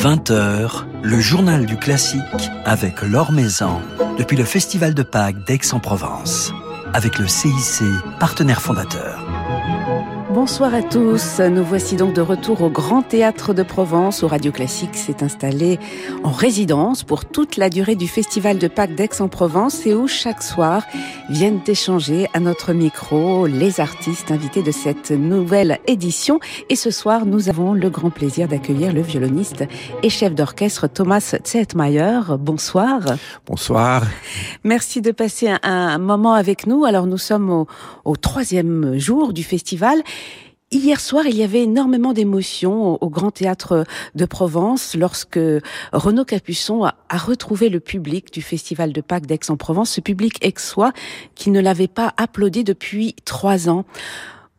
20h, le journal du classique avec Laure Maison depuis le Festival de Pâques d'Aix-en-Provence avec le CIC, partenaire fondateur. Bonsoir à tous. Nous voici donc de retour au Grand Théâtre de Provence où Radio Classique s'est installé en résidence pour toute la durée du Festival de Pâques d'Aix-en-Provence et où chaque soir viennent échanger à notre micro les artistes invités de cette nouvelle édition. Et ce soir, nous avons le grand plaisir d'accueillir le violoniste et chef d'orchestre Thomas Zetmeyer. Bonsoir. Bonsoir. Merci de passer un, moment avec nous. Alors nous sommes au, au troisième jour du festival. Hier soir, il y avait énormément d'émotions au Grand Théâtre de Provence lorsque Renaud Capuçon a, retrouvé le public du Festival de Pâques d'Aix-en-Provence, ce public aixois qui ne l'avait pas applaudi depuis trois ans.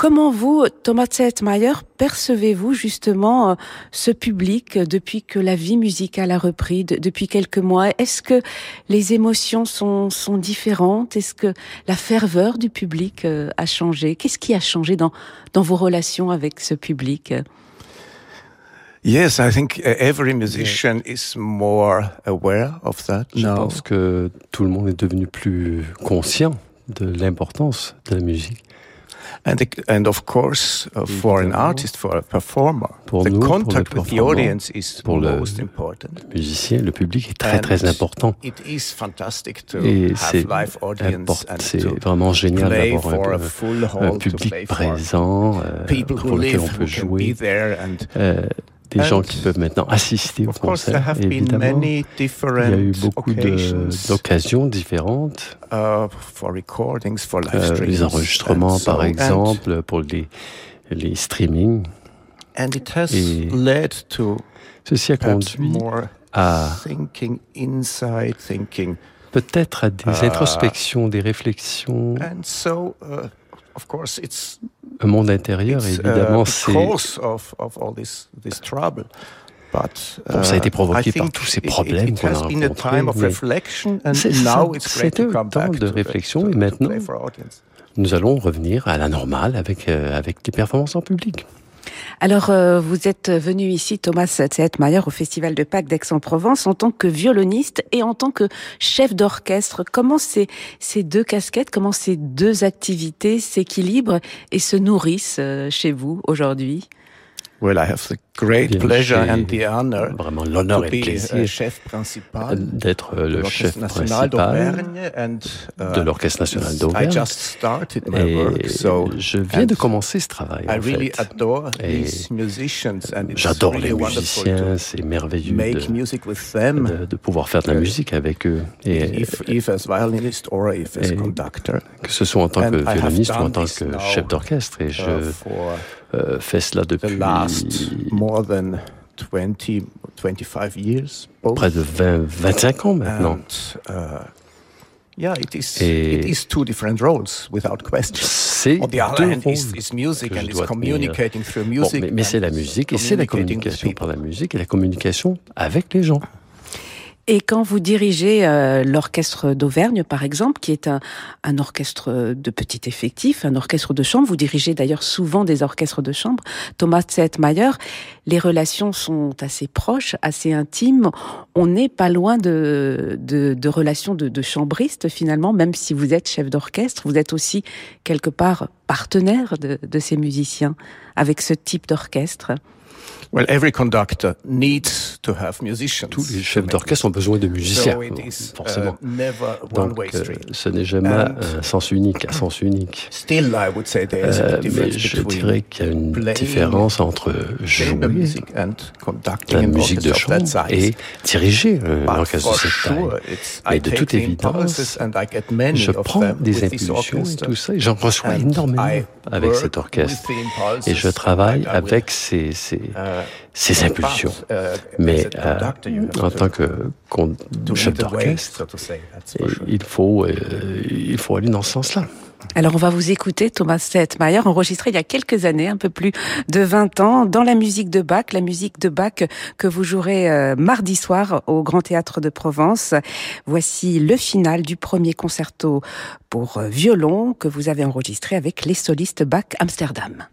Comment vous, Thomas Zetmeyer, percevez-vous justement euh, ce public depuis que la vie musicale a repris depuis quelques mois? Est-ce que les émotions sont, sont différentes? Est-ce que la ferveur du public euh, a changé? Qu'est-ce qui a changé dans, dans vos relations avec ce public? Yes, I think every musician is more aware of that. Je pense que tout le monde est devenu plus conscient de l'importance de la musique. And, the, and of course, uh, for an artist, for a performer, pour the nous, contact pour with the audience is pour le, most important. Musicien, le public est très and très important. It is fantastic to Et have live audience and c'est vraiment génial d'avoir un, un public présent euh, people pour lequel on peut jouer. there and Euh, des gens qui peuvent maintenant assister au of course, there concert. have been Évidemment, many il y a eu different beaucoup d'occasions différentes. uh, for recordings, for live Euh, les enregistrements, so- par and- exemple, pour les, les streamings. And it has Et led to Ceci a conduit more à thinking inside thinking. peut-être à des Euh, introspections, des réflexions, And so, uh, un monde intérieur. it's Évidemment, uh, c'est cause of, of all this, this trouble. But, Bon, ça a été uh, provoqué par tous ces problèmes qu'on a has been a rencontrés, time of mais reflection, and c'est- now c'est- it's great c'est to un temps de réflexion, et maintenant, nous allons revenir à la normale avec, euh, avec les performances en public. Alors, euh, vous êtes venu ici, Thomas Zetmeyer, au Festival de Pâques d'Aix-en-Provence, en tant que violoniste et en tant que chef d'orchestre. Comment ces, deux casquettes, comment ces deux activités s'équilibrent et se nourrissent euh, chez vous aujourd'hui? Great pleasure and the honor Vraiment l'honneur et le plaisir chef principal d'être euh, le chef principal d'Auvergne and, uh, de l'Orchestre national I d'Auvergne. just started my Et work, so je viens de commencer ce travail. I en really fait. adore Et these musicians and it's J'adore really les musiciens, c'est merveilleux to make de, music with them, de, de pouvoir faire de la Euh, musique avec eux, et if, if as violinist or if as et- conductor. que ce soit en tant que violoniste ou en tant que chef d'orchestre. Et je uh, euh, fais cela depuis last more than 20, 25 years, both. près de 20, 25 ans maintenant. And, uh, yeah, it is, Et- it is two different roles, without question. C'est On the other deux rôles it's music que and je it's dois communicating through Bon, music. mais mais c'est la musique et c'est la communication par la musique et la communication avec les gens. Et quand vous dirigez euh, l'orchestre d'Auvergne, par exemple, qui est un, un orchestre de petit effectif, un orchestre de chambre, vous dirigez d'ailleurs souvent des orchestres de chambre, Thomas Zetmeyer, les relations sont assez proches, assez intimes. On n'est pas loin de, de, de relations de, de chambristes finalement, même si vous êtes chef d'orchestre, vous êtes aussi quelque part partenaire de, de ces musiciens avec ce type d'orchestre. Well, every conductor needs to have musicians. Tous les chefs d'orchestre ont besoin de musiciens, So is, uh, forcément. never Donc, euh, ce n'est jamais And- un sens unique, un sens unique. Still, I would say there is Euh, a mais difference je between dirais qu'il y a une différence entre jouer la musique de chambre et diriger un But orchestre de cette taille. Mais de toute évidence, Je of prends them des impulsions et tout ça, et j'en reçois énormément avec cet orchestre. Et je travaille avec ces, ces, ces impulsions. but, uh, Mais euh, en to- tant que chef d'orchestre, il faut, euh, il faut aller dans ce sens-là. Alors on va vous écouter Thomas Zetmeyer, enregistré il y a quelques années, un peu plus de 20 ans, dans la musique de Bach, la musique de Bach que vous jouerez euh, mardi soir au Grand Théâtre de Provence. Voici le final du premier concerto pour euh, violon que vous avez enregistré avec les solistes Bach Amsterdam.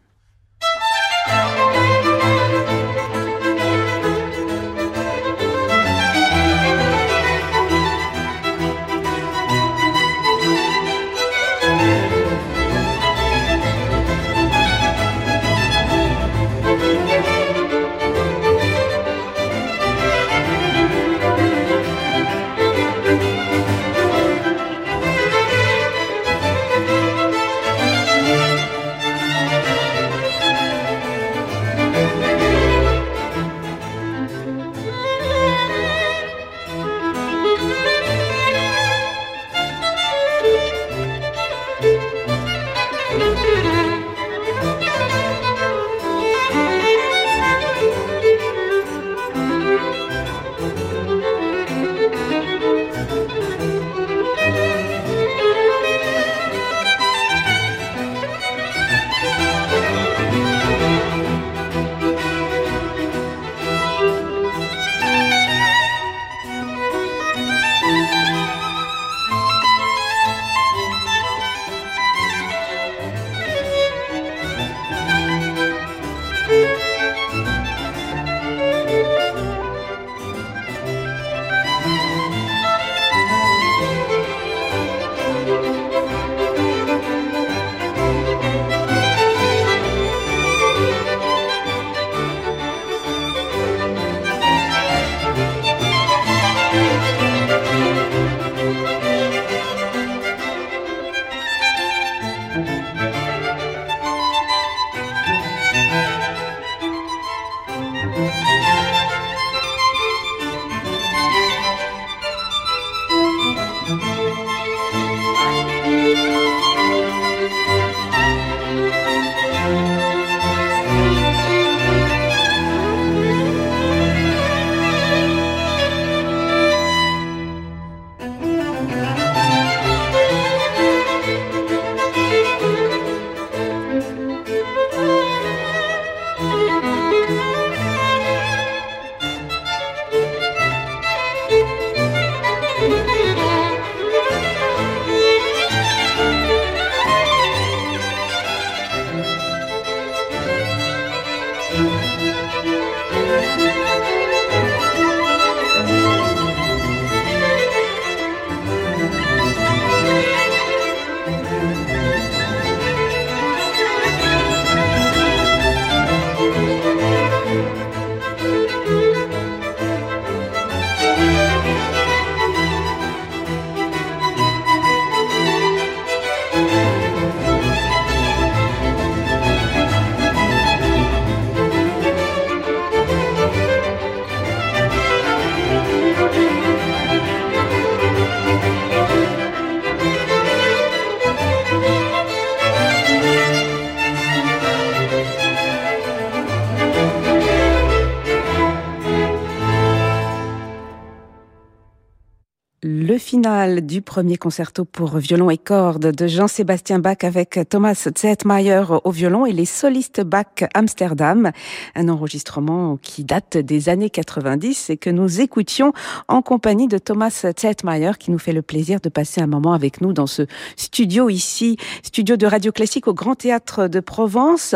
Du premier concerto pour violon et cordes de Jean-Sébastien Bach avec Thomas Zetmeyer au violon et les solistes Bach Amsterdam. Un enregistrement qui date des années 90 et que nous écoutions en compagnie de Thomas Zetmeyer qui nous fait le plaisir de passer un moment avec nous dans ce studio ici, studio de radio classique au Grand Théâtre de Provence.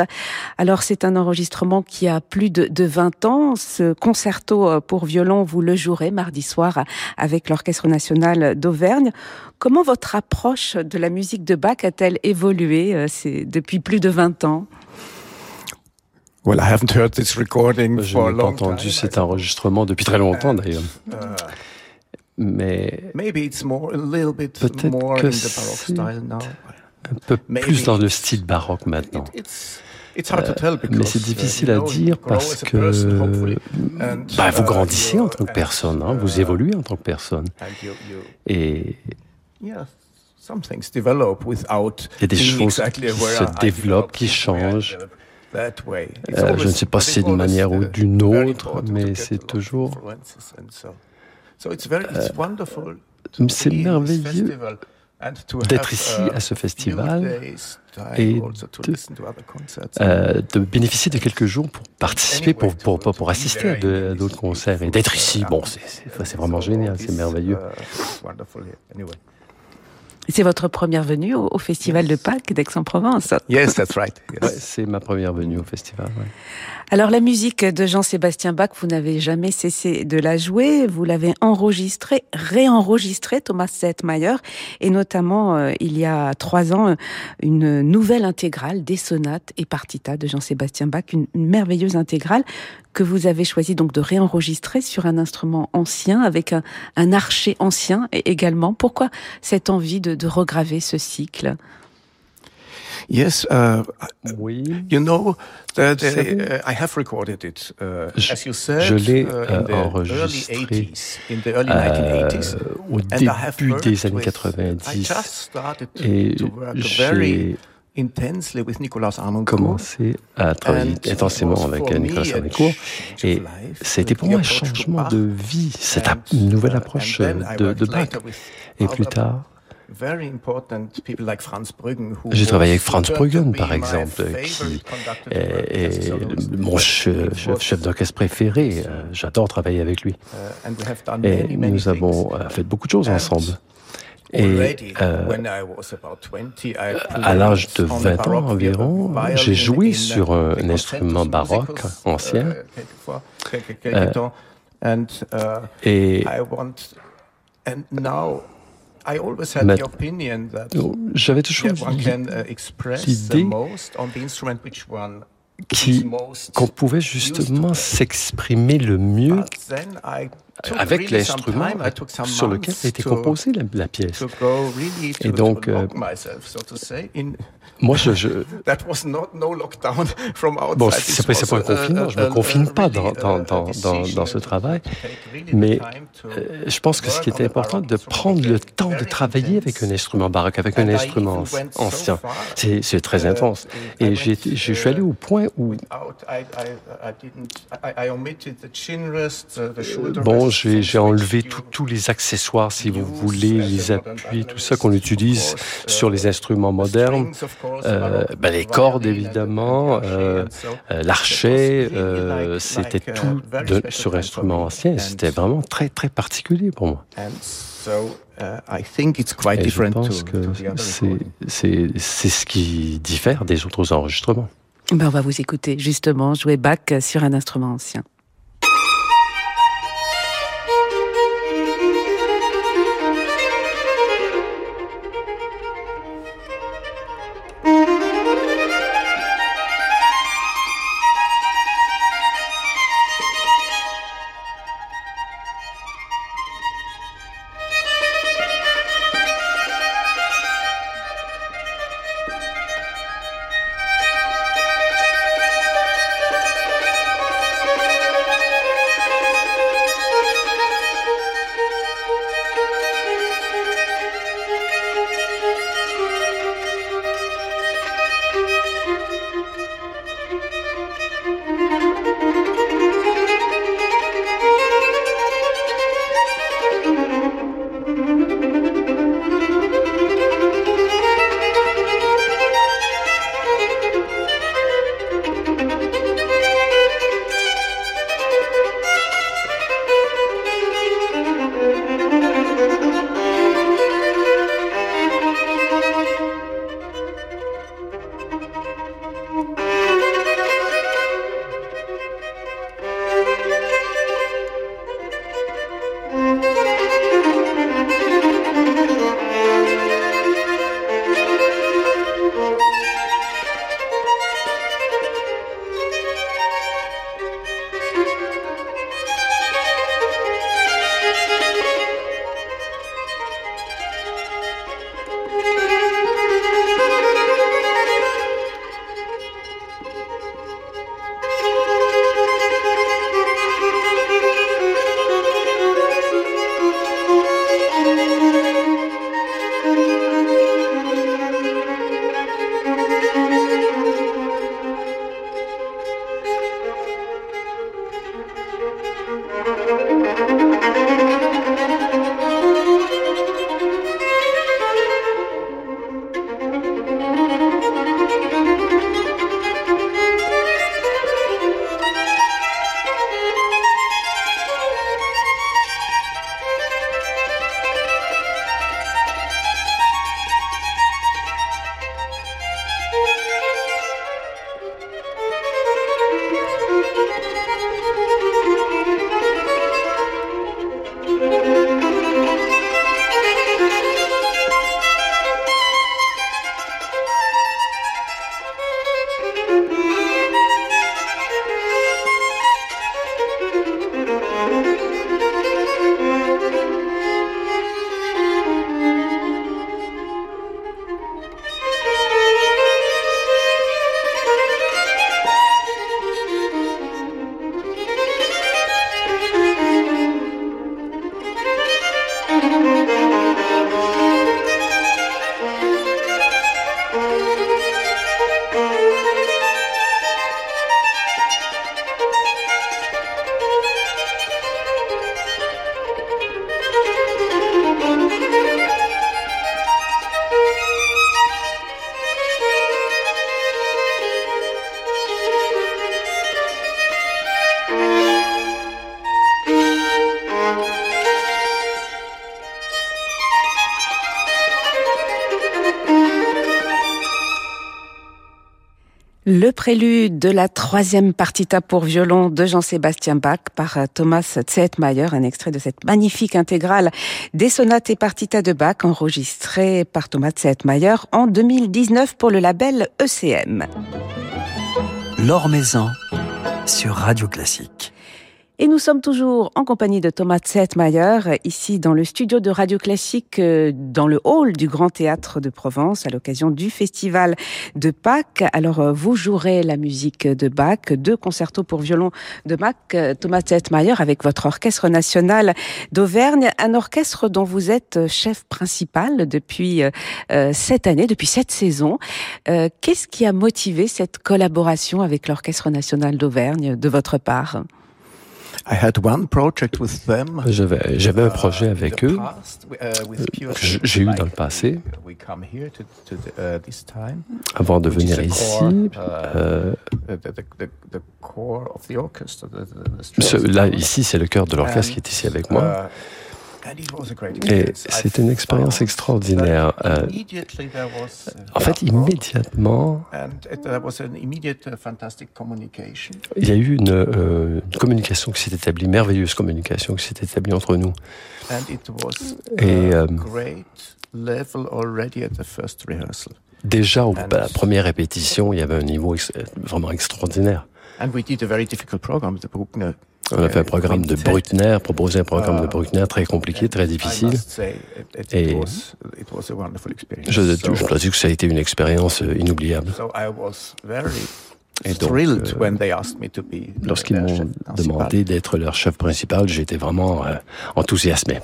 Alors c'est un enregistrement qui a plus de, de 20 ans. Ce concerto pour violon, vous le jouerez mardi soir avec l'Orchestre national d'Auvergne. Comment votre approche de la musique de Bach a-t-elle évolué euh, depuis plus de 20 ans? Well, I haven't heard this recording Je n'ai pas entendu cet enregistrement depuis très longtemps d'ailleurs. Uh, Mais peut-être que c'est un peu plus dans le style baroque maintenant. Euh, mais c'est difficile à dire parce que bah, vous grandissez en tant que personne, hein, vous évoluez en tant que personne. Et il y a des choses qui se développent, qui changent. Euh, je ne sais pas si c'est d'une manière ou d'une autre, mais c'est toujours... Euh, c'est merveilleux d'être ici uh, à ce festival et de, bénéficier de quelques jours pour participer, pour, pour, pour assister à d'autres concerts et d'être ici. Bon, c'est vraiment génial, c'est merveilleux. C'est votre première venue au, Festival de Pâques d'Aix-en-Provence. Yes, that's right. c'est ma première venue au festival. Alors la musique de Jean-Sébastien Bach, vous n'avez jamais cessé de la jouer, vous l'avez enregistrée, réenregistrée, Thomas Settmeyer, et notamment euh, il y a trois ans, une nouvelle intégrale des sonates et partitas de Jean-Sébastien Bach, une, merveilleuse intégrale que vous avez choisi donc de réenregistrer sur un instrument ancien avec un, archer ancien également. Pourquoi cette envie de regraver ce cycle. Yes, uh, oui. You know, the, uh, I have recorded it, uh, je, as you said, je l'ai uh, enregistré euh, au début des années 90 et j'ai commencé à travailler intensément avec Nicolas Arnoncourt et c'était pour moi un changement de vie, cette nouvelle approche de, de Bach. Et plus tard, j'ai travaillé avec Franz Bruggen, par exemple, qui est, mon chef, d'orchestre préféré. Euh, j'adore travailler avec lui. Uh, et nous avons euh, fait beaucoup de choses ensemble. Et euh, à l'âge de 20 ans environ, j'ai joué sur un, instrument baroque ancien. Uh, et j'avais toujours l'idée qu'on pouvait justement s'exprimer le mieux avec l'instrument sur lequel a été composée la, pièce. Et donc, euh, moi, je... je... Bon, c'est pas, pas un confinement, je me confine pas dans, dans, dans, dans, ce travail, mais euh, je pense que ce qui était important, de prendre le temps de travailler avec un instrument baroque, avec un instrument ancien. C'est très intense. Et je suis allé au point où... Bon, j'ai enlevé tous les accessoires, si vous voulez, les appuis, tout ça qu'on utilise sur les instruments modernes. Euh, ben, les cordes, évidemment, euh, euh, l'archet, euh, c'était tout de, sur instrument ancien. C'était vraiment très, très particulier pour moi. Et je pense que c'est ce qui diffère des autres enregistrements. Ben on va vous écouter justement jouer Bach sur un instrument ancien. Le prélude de la troisième partita pour violon de Jean-Sébastien Bach par Thomas Zetmayer, un extrait de cette magnifique intégrale des sonates et partitas de Bach enregistrée par Thomas Zetmayer en 2019 pour le label ECM. L'Or Maison sur Radio Classique. Et nous sommes toujours en compagnie de Thomas Zetmayer, ici dans le studio de Radio Classique, euh, dans le hall du Grand Théâtre de Provence, à l'occasion du festival de Pâques. Alors, euh, vous jouerez la musique de Bach, deux concertos pour violon de Bach, euh, Thomas Zetmayer, avec votre orchestre national d'Auvergne, un orchestre dont vous êtes chef principal depuis cette année, depuis cette saison. Qu'est-ce qui a motivé cette collaboration avec l'Orchestre national d'Auvergne de votre part? J'avais, j'avais un projet avec eux. que j'ai eu dans le passé. Avant de venir ici. Euh, là, ici, c'est le cœur de l'orchestre qui est ici avec moi. Et c'est une expérience extraordinaire. Euh, en fait, immédiatement, il y a eu une, euh, une communication qui s'est établie, merveilleuse communication qui s'est établie entre nous. Et euh, déjà, à la première répétition, il y avait un niveau vraiment extraordinaire. On a fait un programme de Bruckner, proposé un programme de Bruckner très compliqué, très difficile. Et je, je dois dire que ça a été une expérience euh, inoubliable. Et donc, euh, lorsqu'ils m'ont demandé d'être leur chef principal, j'étais vraiment euh, enthousiasmé.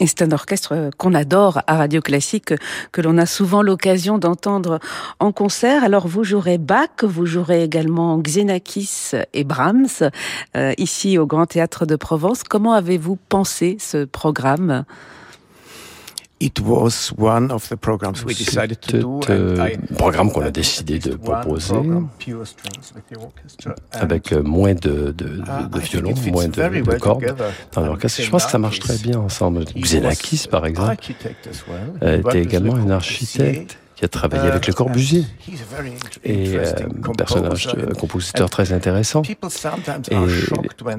Et c'est un orchestre qu'on adore à Radio Classique, que l'on a souvent l'occasion d'entendre en concert. Alors vous jouerez Bach, vous jouerez également Xenakis et Brahms, euh, ici au Grand Théâtre de Provence. Comment avez-vous pensé ce programme? Do. un programme qu'on a décidé de proposer avec moins de, de, ah, de violon, moins de, de cordes dans l'orchestre. Je pense que ça marche très bien ensemble. Xenakis, par exemple, était également un architecte qui a travaillé avec Le Corbusier et euh, un personnage, un compositeur très intéressant. Et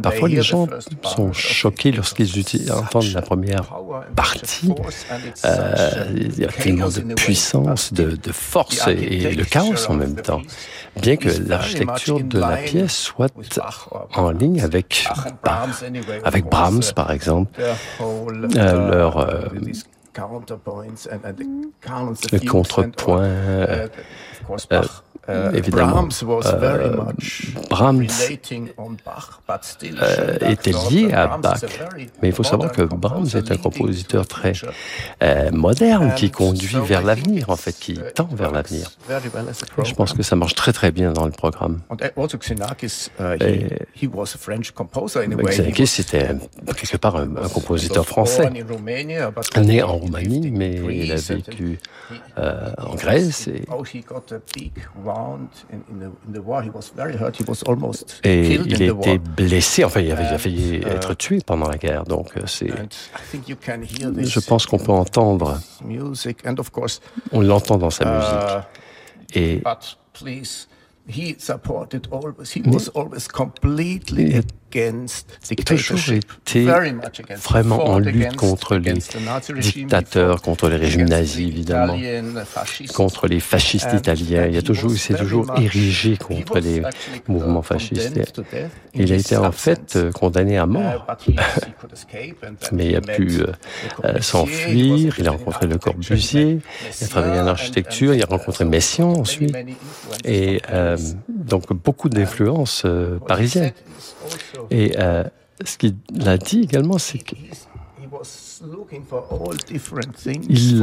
parfois, les gens sont choqués lorsqu'ils entendent la première partie. Euh, il y a tellement de puissance, de, de force et, le chaos en même temps. Bien que l'architecture de la pièce soit en ligne avec, avec Brahms, par exemple, euh, leur le contrepoint, euh, euh, euh, évidemment, Brahms était lié à Bach, mais il faut savoir que Brahms est un compositeur très moderne qui conduit vers l'avenir, en fait, qui tend vers l'avenir. Je pense que ça marche très très bien dans le programme. Xenakis était quelque part un, un compositeur français, né en Roumanie, mais il a vécu euh, en Grèce. Et, et il était blessé, enfin il avait, failli uh, être tué pendant la guerre. Donc euh, c'est, je pense qu'on peut entendre, on l'entend dans sa musique. Uh, et He supported against toujours été vraiment en lutte contre les dictateurs, contre les régimes nazis, évidemment, contre les fascistes italiens. Il a toujours, s'est toujours érigé contre les mouvements fascistes. Il a été en fait euh, condamné à mort, mais il a pu euh, euh, s'enfuir. Il a rencontré Le Corbusier, il a travaillé en architecture, il a rencontré Messiaen ensuite, et donc beaucoup d'influences parisiennes. Et euh, ce qu'il a dit également, c'est qu'il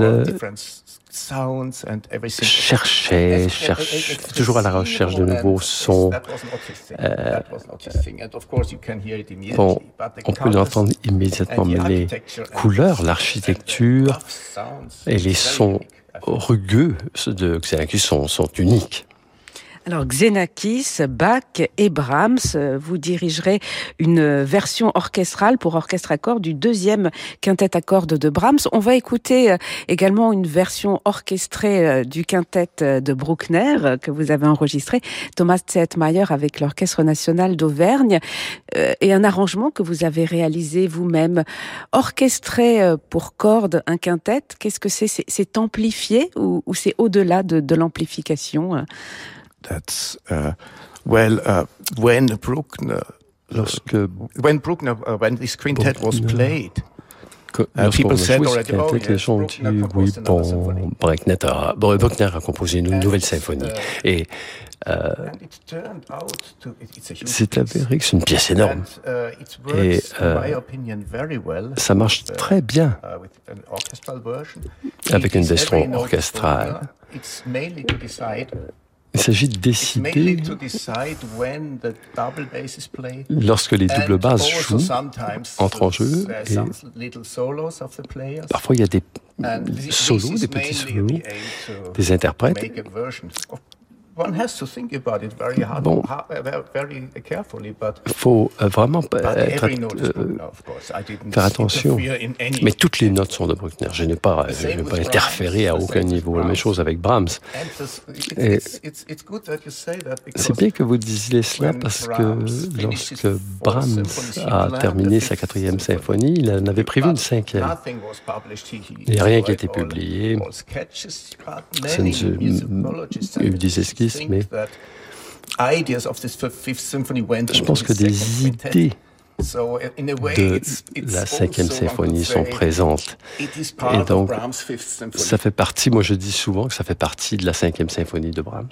euh, cherchait, cherche, toujours à la recherche de nouveaux sons. Euh, bon, on peut l'entendre immédiatement, mais les couleurs, l'architecture et les sons rugueux de Xenakis sont, sont uniques. Alors Xenakis, Bach et Brahms, vous dirigerez une version orchestrale pour orchestre à cordes du deuxième quintet à cordes de Brahms. On va écouter euh, également une version orchestrée euh, du quintet euh, de Bruckner que vous avez enregistré, Thomas Zettmeyer avec l'Orchestre national d'Auvergne et un arrangement que vous avez réalisé vous-même. Orchestré pour cordes un quintet, qu'est-ce que c'est? C'est amplifié ou, c'est au-delà de, de l'amplification That's uh, well uh, when Bruckner lorsque when Bruckner uh, when this quintet was played. Uh, people said already, oh, les gens ont dit oui, bon, Bruckner a, Bruckner a composé une nouvelle symphonie. Uh, Et euh, c'est avéré que c'est une pièce énorme. Uh, Et euh, ça marche très bien avec une version orchestrale. Il s'agit de décider lorsque les doubles basses jouent, entrent en jeu, et parfois il y a des solos, des petits solos, des interprètes Bon, il faut vraiment être, euh, faire attention. Mais toutes les notes sont de Bruckner. Je n'ai pas, je n'ai pas interféré à aucun niveau. La même chose avec Brahms. C'est bien que vous disiez cela parce que lorsque Brahms a terminé sa quatrième symphonie, il en avait prévu une cinquième. Il n'y a rien qui a été publié. Ce ne, eu des esquisses mais je pense que des idées de la cinquième symphonie sont présentes. Et donc, ça fait partie, moi je dis souvent que ça fait partie de la cinquième symphonie de Brahms.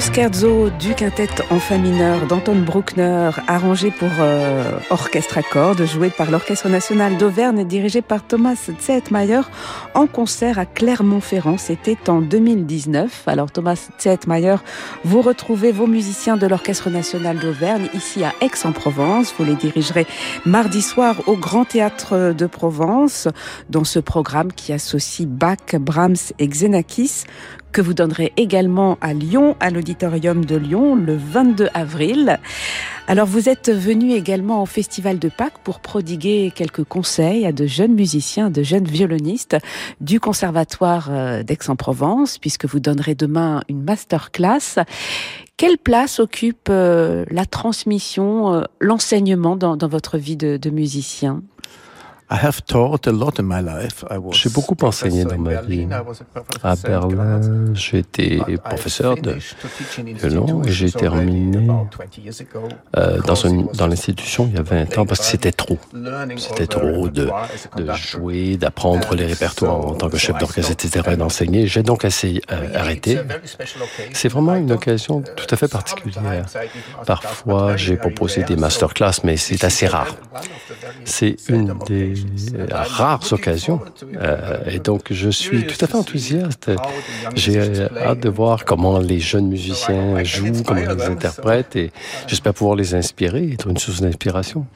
Scherzo du quintet en fa mineur d'Anton Bruckner, arrangé pour euh, orchestre à cordes, joué par l'Orchestre national d'Auvergne dirigé par Thomas Zettmeyer en concert à Clermont-Ferrand. C'était en 2019. Alors Thomas Zettmeyer, vous retrouvez vos musiciens de l'Orchestre national d'Auvergne ici à Aix-en-Provence. Vous les dirigerez mardi soir au Grand Théâtre de Provence dans ce programme qui associe Bach, Brahms et Xenakis que vous donnerez également à Lyon, à l'auditorium de Lyon, le 22 avril. Alors vous êtes venu également au Festival de Pâques pour prodiguer quelques conseils à de jeunes musiciens, de jeunes violonistes du Conservatoire euh, d'Aix-en-Provence, puisque vous donnerez demain une masterclass. Quelle place occupe euh, la transmission, euh, l'enseignement dans, votre vie de musicien? J'ai beaucoup enseigné dans ma vie. À Berlin, été professeur de violon et j'ai terminé euh, dans, une, dans l'institution il y a 20 ans parce que c'était trop. C'était trop de, de jouer, d'apprendre les répertoires en tant que chef d'orchestre, etc. et d'enseigner. J'ai donc assez euh, arrêté. C'est vraiment une occasion tout à fait particulière. Parfois, j'ai proposé des masterclass, mais c'est assez rare. C'est une des rares occasions. Euh, et donc, je suis tout à fait enthousiaste. J'ai hâte de voir comment les jeunes musiciens jouent, comment ils interprètent, et j'espère pouvoir les inspirer, être une source d'inspiration.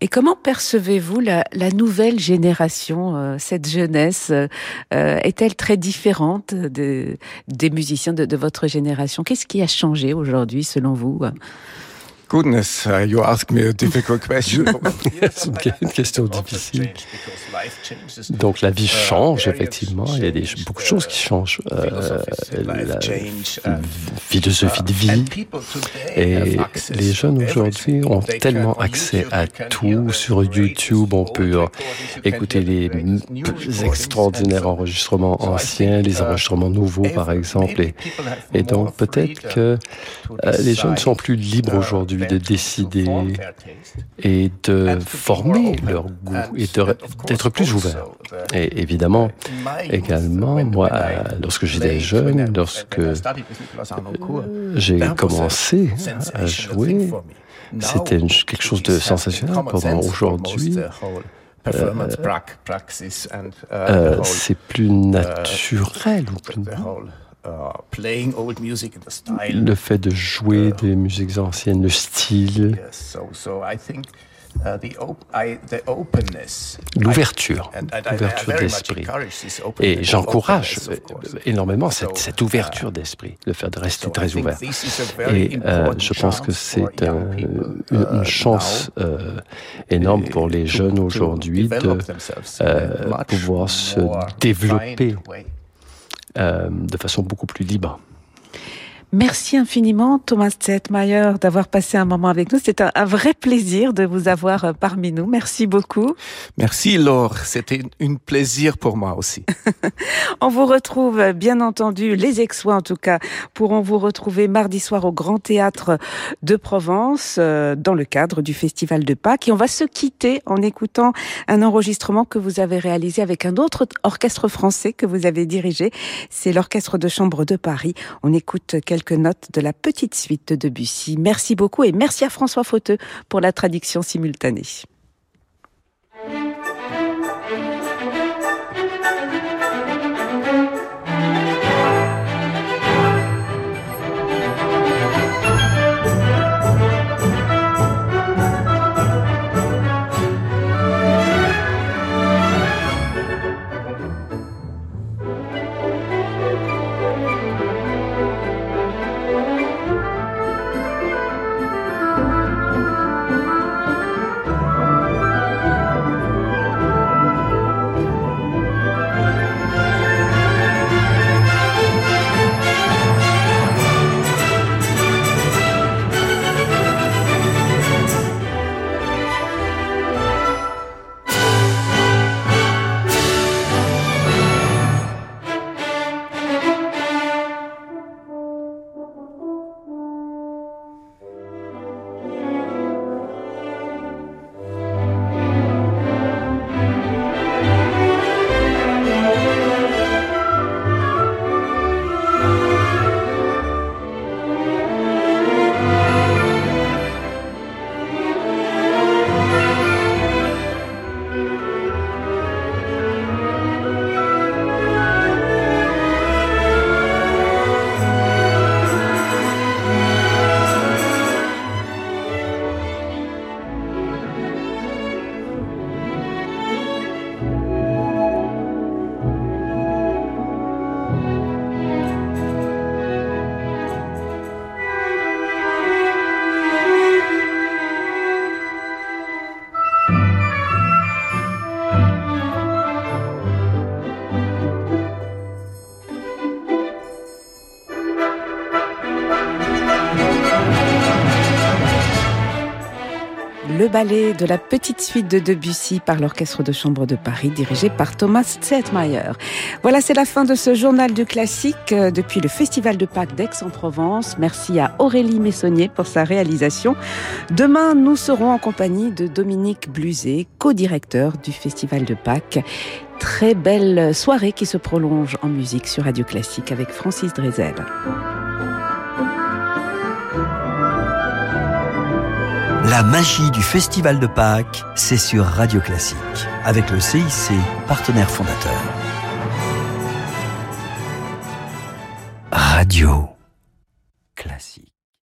Et comment percevez-vous la, nouvelle génération, euh, cette jeunesse euh, Est-elle très différente des musiciens de votre génération? Qu'est-ce qui a changé aujourd'hui, selon vous? Goodness, uh, you ask me a difficult question. C'est une question difficile. Donc la vie change, effectivement. Il y a des, beaucoup de choses qui changent. Euh, la philosophie de vie. Et les jeunes aujourd'hui ont tellement accès à tout. Sur YouTube, on peut euh, écouter les extraordinaires enregistrements anciens, les enregistrements nouveaux, par exemple. Et, et donc peut-être que euh, les jeunes sont plus libres aujourd'hui de décider et de former leur goût et d'être plus ouverts. Et évidemment, également, moi, lorsque j'étais jeune, lorsque j'ai commencé à jouer, c'était quelque chose de sensationnel pour moi. Aujourd'hui, euh, euh, c'est plus naturel ou plus le fait de jouer des musiques anciennes, le style, l'ouverture, l'ouverture d'esprit. Et j'encourage énormément cette, ouverture d'esprit, le fait de rester très ouvert. Et euh, je pense que c'est une chance euh, énorme pour les jeunes aujourd'hui de euh, pouvoir se développer euh, de façon beaucoup plus libre. Merci infiniment, Thomas Zetmeyer, d'avoir passé un moment avec nous. C'est un, vrai plaisir de vous avoir euh, parmi nous. Merci beaucoup. Merci, Laure. C'était un plaisir pour moi aussi. On vous retrouve, bien entendu, les Aixois, en tout cas, pourront vous retrouver mardi soir au Grand Théâtre de Provence, euh, dans le cadre du Festival de Pâques. Et on va se quitter en écoutant un enregistrement que vous avez réalisé avec un autre orchestre français que vous avez dirigé. C'est l'Orchestre de Chambre de Paris. On écoute quelques quelques notes de la petite suite de Debussy. Merci beaucoup et merci à François Fauteux pour la traduction simultanée. Le ballet de la petite suite de Debussy par l'Orchestre de Chambre de Paris dirigé par Thomas Zetmeyer. Voilà, c'est la fin de ce journal du classique euh, depuis le Festival de Pâques d'Aix-en-Provence. Merci à Aurélie Messonnier pour sa réalisation. Demain, nous serons en compagnie de Dominique Bluzet, co-directeur du Festival de Pâques. Très belle soirée qui se prolonge en musique sur Radio Classique avec Francis Drezel. La magie du Festival de Pâques, c'est sur Radio Classique, avec le CIC, partenaire fondateur. Radio.